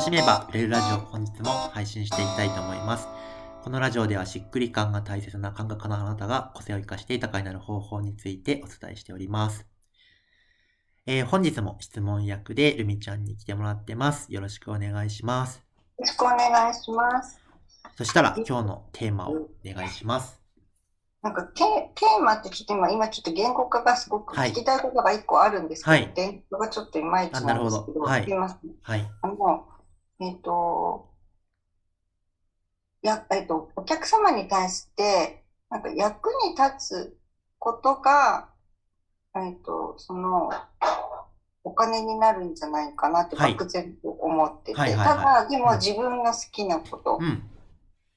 楽しめば売れるラジオ本日も配信していきたいと思います。このラジオではしっくり感が大切な感覚のあなたが個性を生かして豊かになる方法についてお伝えしております。えー、本日も質問役でルミちゃんに来てもらってます。よろしくお願いします。よろしくお願いします。そしたら今日のテーマをお願いします。なんかテテーマってちょっと今、今ちょっと言語化がすごく聞きたいことが一個あるんですけど、はい、言語がちょっといまいちなんですけど、はい。はい。あの、えっ、ー、と、や、えっ、ー、と、お客様に対して、なんか役に立つことが、えっ、ー、と、その、お金になるんじゃないかなって漠然と思ってて、ただ、でも自分の好きなこと、うん。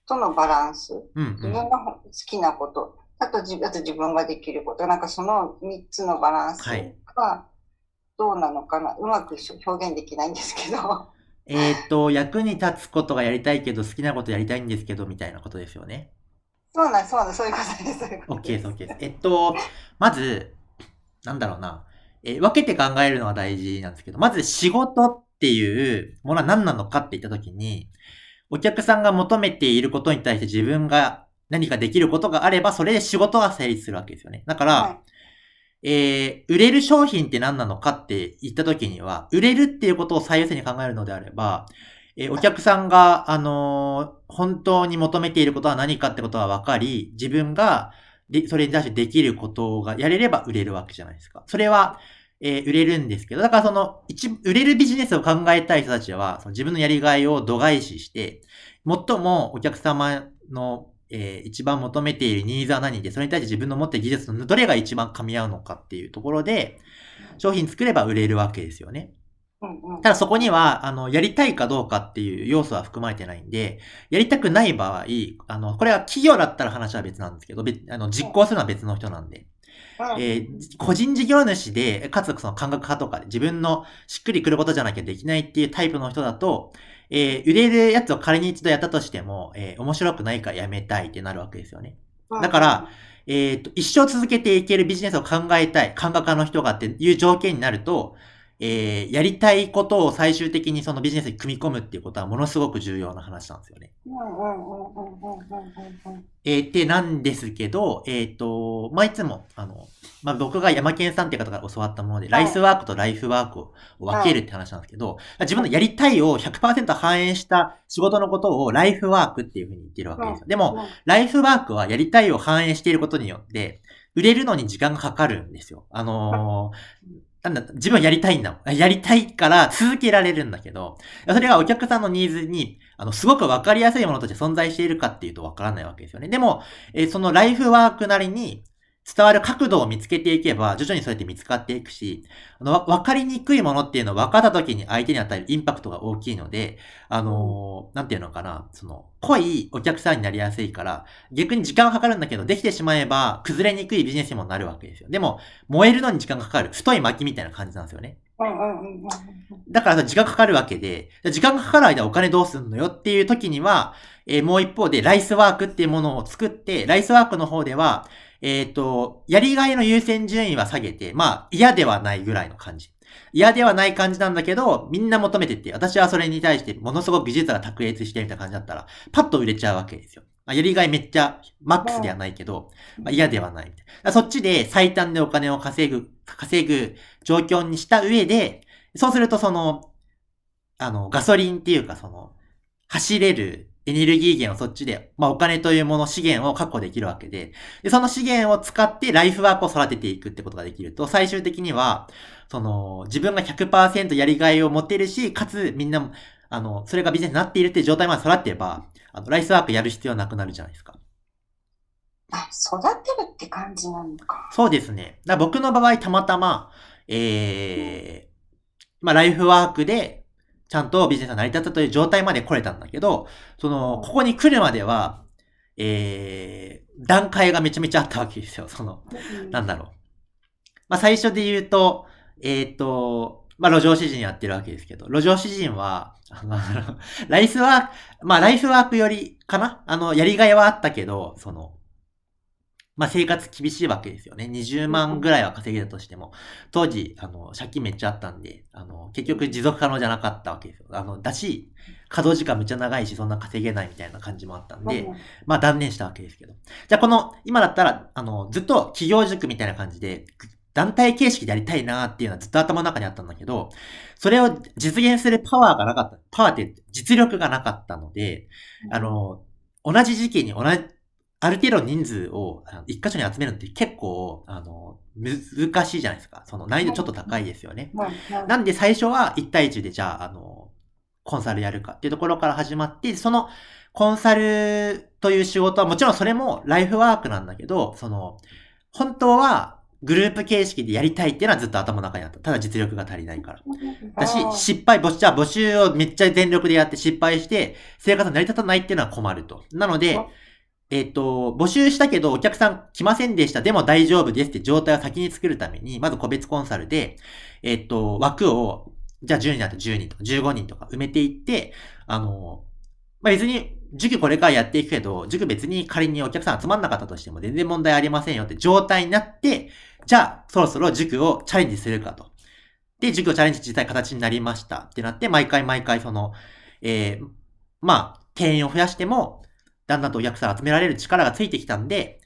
とのバランス、うんうん、自分の好きなこと、あと自あと自分ができること、なんかその3つのバランスがどうなのかな、はい、うまく表現できないんですけど。えっと、役に立つことがやりたいけど、好きなことやりたいんですけど、みたいなことですよね。そうなんそうなんそういうことです。OK です、OK です。えっと、まず、なんだろうな。え分けて考えるのが大事なんですけど、まず仕事っていうものは何なのかって言ったときに、お客さんが求めていることに対して自分が何かできることがあれば、それで仕事が成立するわけですよね。だから、はい、えー、売れる商品って何なのかって言った時には、売れるっていうことを最優先に考えるのであれば、えー、お客さんが、あのー、本当に求めていることは何かってことは分かり、自分が、でそれに対してできることがやれれば売れるわけじゃないですか。それは、えー、売れるんですけど、だからその、一、売れるビジネスを考えたい人たちは、その自分のやりがいを度外視して、最もお客様の、えー、一番求めているニーズは何で、それに対して自分の持っている技術のどれが一番噛み合うのかっていうところで、商品作れば売れるわけですよね。ただそこには、あの、やりたいかどうかっていう要素は含まれてないんで、やりたくない場合、あの、これは企業だったら話は別なんですけど、あの、実行するのは別の人なんで。えー、個人事業主で、かつその感覚派とかで自分のしっくりくることじゃなきゃできないっていうタイプの人だと、えー、売れるやつを仮に一度やったとしても、えー、面白くないからやめたいってなるわけですよね。だから、えっ、と、一生続けていけるビジネスを考えたい、感覚家の人がっていう条件になると、えー、やりたいことを最終的にそのビジネスに組み込むっていうことはものすごく重要な話なんですよね。えー、ってなんですけど、えっ、ー、と、まあ、いつも、あの、まあ、僕が山健さんって方から教わったもので、ライスワークとライフワークを分けるって話なんですけど、自分のやりたいを100%反映した仕事のことをライフワークっていうふうに言ってるわけですよ。でも、ライフワークはやりたいを反映していることによって、売れるのに時間がかかるんですよ。あのーなんだ、自分はやりたいんだ。やりたいから続けられるんだけど、それがお客さんのニーズに、あの、すごくわかりやすいものとして存在しているかっていうとわからないわけですよね。でも、えー、そのライフワークなりに、伝わる角度を見つけていけば、徐々にそうやって見つかっていくし、あの、わかりにくいものっていうのを分かった時に相手に与えるインパクトが大きいので、あのー、なんていうのかな、その、濃いお客さんになりやすいから、逆に時間がかかるんだけど、できてしまえば、崩れにくいビジネスにもなるわけですよ。でも、燃えるのに時間がかかる。太い薪みたいな感じなんですよね。だから時間かかるわけで、時間がかかる間お金どうすんのよっていう時には、えー、もう一方でライスワークっていうものを作って、ライスワークの方では、えっ、ー、と、やりがいの優先順位は下げて、まあ、嫌ではないぐらいの感じ。嫌ではない感じなんだけど、みんな求めてって、私はそれに対してものすごく技術が卓越してるみたいな感じだったら、パッと売れちゃうわけですよ。まあ、やりがいめっちゃ、マックスではないけど、まあ、嫌ではないみたいな。そっちで最短でお金を稼ぐ、稼ぐ状況にした上で、そうするとその、あの、ガソリンっていうかその、走れるエネルギー源をそっちで、まあお金というもの、資源を確保できるわけで、で、その資源を使ってライフワークを育てていくってことができると、最終的には、その、自分が100%やりがいを持てるし、かつみんな、あの、それがビジネスになっているっていう状態まで育ってれば、あの、ライスワークやる必要なくなるじゃないですか。あ、育てるって感じなのか。そうですね。だ僕の場合、たまたま、ええー、まあ、ライフワークで、ちゃんとビジネスが成り立ったという状態まで来れたんだけど、その、ここに来るまでは、えー、段階がめちゃめちゃあったわけですよ。その、なんだろう。まあ、最初で言うと、えっ、ー、と、まあ、路上詩人やってるわけですけど、路上詩人は、あの、ライスワーク、まあ、ライフワークよりかな？あの、やりがいはあったけど、その、まあ生活厳しいわけですよね。20万ぐらいは稼げたとしても。当時、あの、借金めっちゃあったんで、あの、結局持続可能じゃなかったわけですよ。あの、だし、稼働時間めっちゃ長いし、そんな稼げないみたいな感じもあったんで、まあ断念したわけですけど。じゃあこの、今だったら、あの、ずっと企業塾みたいな感じで、団体形式でやりたいなっていうのはずっと頭の中にあったんだけど、それを実現するパワーがなかった。パワーって実力がなかったので、あの、同じ時期に同じ、ある程度人数を一箇所に集めるのって結構、あの、難しいじゃないですか。その難易度ちょっと高いですよね。なんで最初は1対1でじゃあ、あの、コンサルやるかっていうところから始まって、そのコンサルという仕事はもちろんそれもライフワークなんだけど、その、本当はグループ形式でやりたいっていうのはずっと頭の中にあった。ただ実力が足りないから。だし、失敗、じゃあ募集をめっちゃ全力でやって失敗して、生活成り立たないっていうのは困ると。なので、えっ、ー、と、募集したけどお客さん来ませんでした。でも大丈夫ですって状態を先に作るために、まず個別コンサルで、えっ、ー、と、枠を、じゃあ10人だと10人とか15人とか埋めていって、あの、まあ、別に、塾これからやっていくけど、塾別に仮にお客さん集まんなかったとしても全然問題ありませんよって状態になって、じゃあ、そろそろ塾をチャレンジするかと。で、塾をチャレンジ実際形になりましたってなって、毎回毎回その、えー、まあ、定員を増やしても、だんだんとお客さん集められる力がついてきたんで、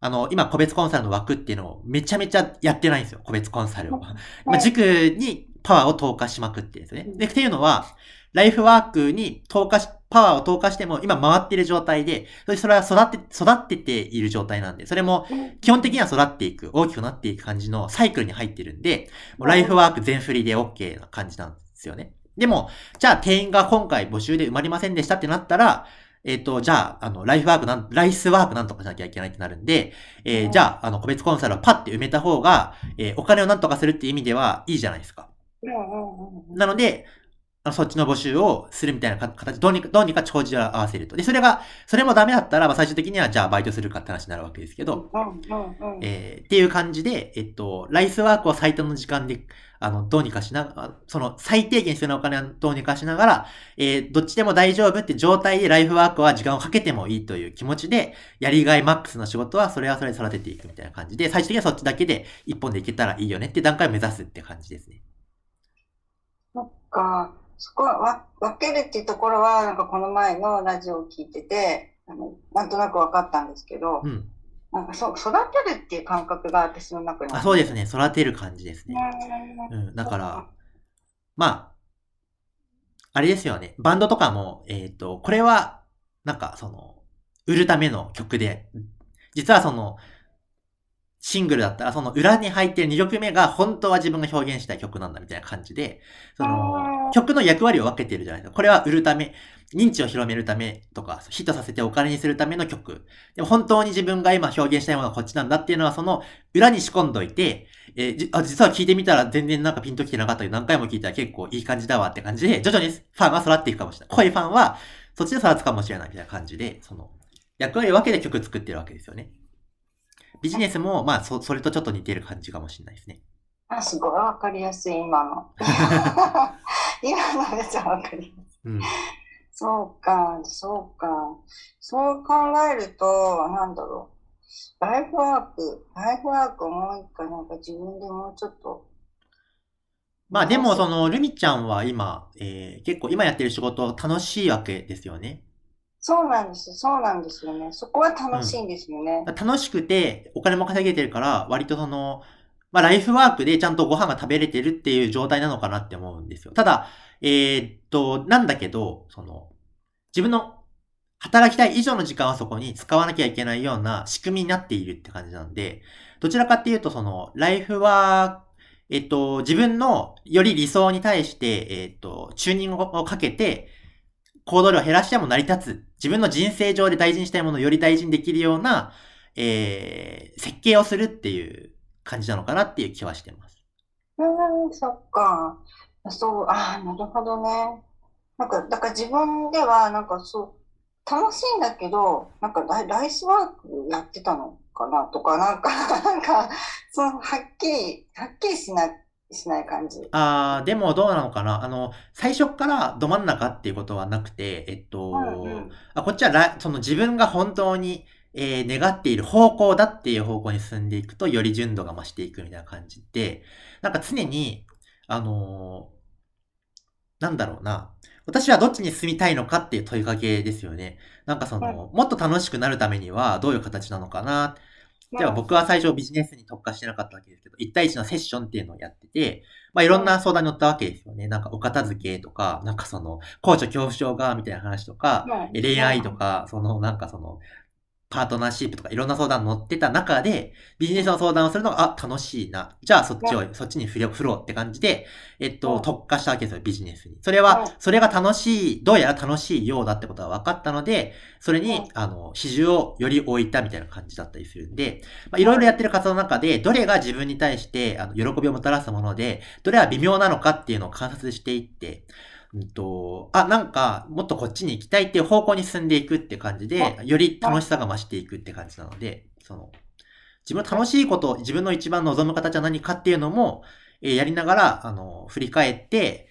あの、今、個別コンサルの枠っていうのをめちゃめちゃやってないんですよ、個別コンサルを。まあ、塾にパワーを投下しまくってですね。で、っていうのは、ライフワークに投下し、パワーを投下しても今回っている状態で、それは育って、育ってている状態なんで、それも基本的には育っていく、大きくなっていく感じのサイクルに入ってるんで、もうライフワーク全振りで OK な感じなんですよね。でも、じゃあ定員が今回募集で埋まりませんでしたってなったら、えっ、ー、と、じゃあ、あの、ライフワークなん、ライスワークなんとかしなきゃいけないってなるんで、えー、じゃあ、あの、個別コンサルをパッて埋めた方が、えー、お金をなんとかするっていう意味ではいいじゃないですか。なので、そっちの募集をするみたいな形、どうにか、どうにか帳尻を合わせると。で、それが、それもダメだったら、まあ最終的にはじゃあバイトするかって話になるわけですけど、えー、っていう感じで、えっと、ライスワークを最短の時間で、あの、どうにかしながら、その最低限必要なお金をどうにかしながら、えー、どっちでも大丈夫って状態でライフワークは時間をかけてもいいという気持ちで、やりがいマックスの仕事はそれはそれで育てていくみたいな感じで、最終的にはそっちだけで一本でいけたらいいよねって段階を目指すって感じですね。そっか。そこは分けるっていうところは、なんかこの前のラジオを聞いてて、あのなんとなく分かったんですけど、うん、なんかそ育てるっていう感覚が私の中にあそうですね、育てる感じですね。うん、だから、まあ、あれですよね、バンドとかも、えっ、ー、と、これは、なんかその、売るための曲で、実はその、シングルだったら、その裏に入ってる2曲目が本当は自分が表現したい曲なんだみたいな感じで、その、曲の役割を分けてるじゃないですか。これは売るため、認知を広めるためとか、ヒットさせてお金にするための曲。でも本当に自分が今表現したいものはこっちなんだっていうのは、その裏に仕込んどいて、えー、あ、実は聞いてみたら全然なんかピンときてなかったけど、何回も聞いたら結構いい感じだわって感じで、徐々にファンは育っていくかもしれない。濃いファンはそっちで育つかもしれないみたいな感じで、その、役割を分けて曲作ってるわけですよね。ビジネスも、まあ、そ、それとちょっと似てる感じかもしれないですね。あ、すごいわかりやすい、今の。今のめっちゃわかりやすい。うん、そうか、そうか。そう考えると、なんだろう。ライフワーク、ライフワークをもう一回なんか自分でもうちょっと。まあでも、その、ルミちゃんは今、えー、結構今やってる仕事楽しいわけですよね。そうなんです。そうなんですよね。そこは楽しいんですよね。楽しくて、お金も稼げてるから、割とその、まあ、ライフワークでちゃんとご飯が食べれてるっていう状態なのかなって思うんですよ。ただ、えー、っと、なんだけど、その、自分の働きたい以上の時間はそこに使わなきゃいけないような仕組みになっているって感じなんで、どちらかっていうと、その、ライフワーク、えっと、自分のより理想に対して、えっと、チューニングをかけて、行動量を減らしても成り立つ。自分の人生上で大事にしたいものをより大事にできるような、えー、設計をするっていう感じなのかなっていう気はしてます。うん、そっか。そう、ああ、なるほどね。なんか、だから自分では、なんかそう、楽しいんだけど、なんかライライスワークやってたのかなとか、なんか、なんか、その、はっきり、はっきりしなしない感じ。ああ、でもどうなのかな？あの、最初からど真ん中っていうことはなくて、えっと、うんうん、あこっちはその自分が本当にえー、願っている方向だっていう方向に進んでいくと、より純度が増していくみたいな感じで、なんか常に、あのー、なんだろうな。私はどっちに進みたいのかっていう問いかけですよね。なんかその、もっと楽しくなるためにはどういう形なのかな。では僕は最初ビジネスに特化してなかったわけですけど、1対1のセッションっていうのをやってて、まあいろんな相談に乗ったわけですよね。なんかお片付けとか、なんかその、高所恐怖症が、みたいな話とか、恋愛とか、そのなんかその、パートナーシップとかいろんな相談乗ってた中で、ビジネスの相談をするのが、あ、楽しいな。じゃあそっちを、そっちに振ろうって感じで、えっと、特化したわけですよ、ビジネスに。それは、それが楽しい、どうやら楽しいようだってことが分かったので、それに、あの、比重をより置いたみたいな感じだったりするんで、まあ、いろいろやってる活動の中で、どれが自分に対して、あの、喜びをもたらすもので、どれは微妙なのかっていうのを観察していって、うんと、あ、なんか、もっとこっちに行きたいっていう方向に進んでいくって感じで、より楽しさが増していくって感じなので、その、自分の楽しいこと、自分の一番望む形は何かっていうのも、えー、やりながら、あの、振り返って、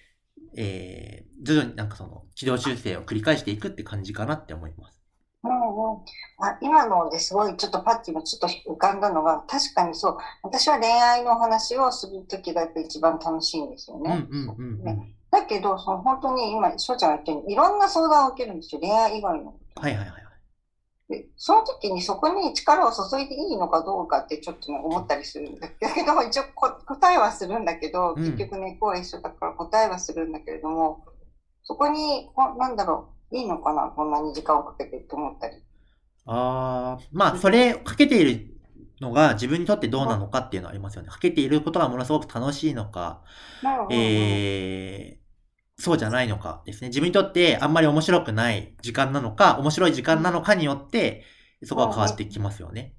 えー、徐々になんかその、軌道修正を繰り返していくって感じかなって思います。うんうん、あ今のですごいちょっとパッチもちょっと浮かんだのが確かにそう。私は恋愛の話をする時がやっぱ一番楽しいんですよね。うんうんうんうん。ねだけど、その本当に今、翔ちゃんが言ったように、いろんな相談を受けるんですよ、恋愛以外の。はいはいはい。で、その時にそこに力を注いでいいのかどうかってちょっとね、思ったりするんだけど、一応答えはするんだけど、結局ね、こう一緒だから答えはするんだけれども、そこに、なんだろう、いいのかな、こんなに時間をかけてって思ったり。ああ、まあ、それかけているのが自分にとってどうなのかっていうのはありますよね。かけていることがものすごく楽しいのか、えー、そうじゃないのかですね。自分にとってあんまり面白くない時間なのか、面白い時間なのかによって、そこは変わってきますよね。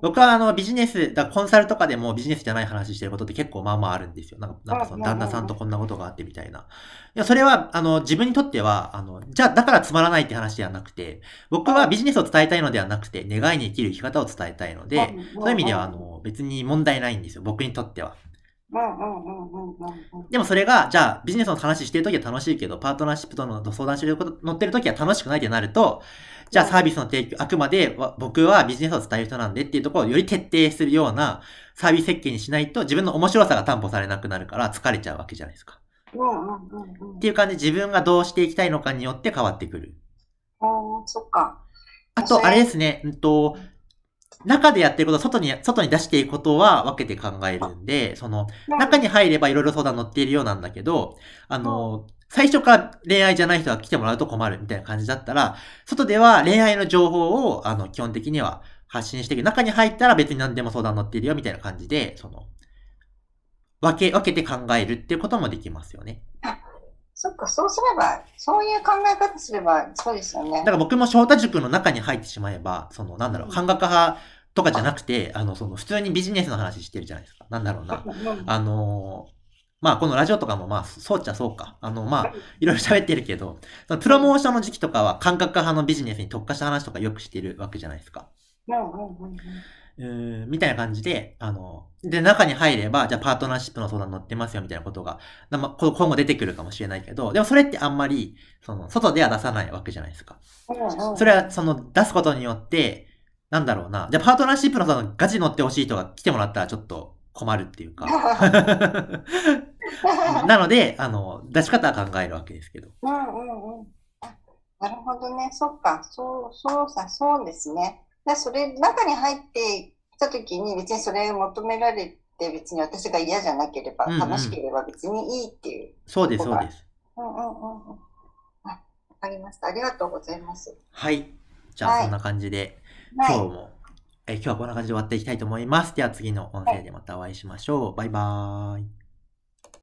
僕はあのビジネス、だコンサルとかでもビジネスじゃない話してることって結構まあまああるんですよ。なんか、なんかその旦那さんとこんなことがあってみたいな。いや、それは、あの、自分にとっては、あの、じゃあだからつまらないって話ではなくて、僕はビジネスを伝えたいのではなくて、願いに生きる生き方を伝えたいので、そういう意味では、あの、別に問題ないんですよ。僕にとっては。でもそれが、じゃあビジネスの話してるときは楽しいけど、パートナーシップとの相談してること、乗ってるときは楽しくないってなると、じゃあサービスの提供、あくまで僕はビジネスを伝える人なんでっていうところをより徹底するようなサービス設計にしないと自分の面白さが担保されなくなるから疲れちゃうわけじゃないですか。っていう感じで自分がどうしていきたいのかによって変わってくる。ああ、そっか。あと、あれですね、うんと、中でやってること、外に、外に出していくことは分けて考えるんで、その、中に入ればいろいろ相談乗っているようなんだけど、あの、最初から恋愛じゃない人が来てもらうと困るみたいな感じだったら、外では恋愛の情報を、あの、基本的には発信していく。中に入ったら別に何でも相談乗っているよみたいな感じで、その、分け、分けて考えるっていうこともできますよね。そっか、そうすれば、そういう考え方すれば、そうですよね。だから僕も翔太塾の中に入ってしまえば、その、なんだろう、漢学派とかじゃなくて、あの、その、普通にビジネスの話してるじゃないですか。なんだろうな。あのまあ、このラジオとかも、まあ、そうっちゃそうか。あの、まあ、いろいろ喋ってるけど、そのプロモーションの時期とかは、感覚派のビジネスに特化した話とかよくしてるわけじゃないですか。うん、みたいな感じで、あの、で、中に入れば、じゃあパートナーシップの相談乗ってますよ、みたいなことが、ま今後出てくるかもしれないけど、でもそれってあんまり、その、外では出さないわけじゃないですか。それは、その、出すことによって、なんだろうな。じゃあパートナーシップのその、ガチ乗ってほしい人が来てもらったらちょっと困るっていうか。なので、あの、出し方は考えるわけですけど。うんうんうん。なるほどね。そっか。そう、そうさ、そうですね。でそれ、中に入ってきたときに別にそれを求められて別に私が嫌じゃなければ、うんうん、楽しければ別にいいっていう。そうです、そうです。うんうんうんうん。あ、わかりました。ありがとうございます。はい。じゃあ、そんな感じで、はい、今日も、え今日はこんな感じで終わっていきたいと思います。では次の音声でまたお会いしましょう。バイバーイ。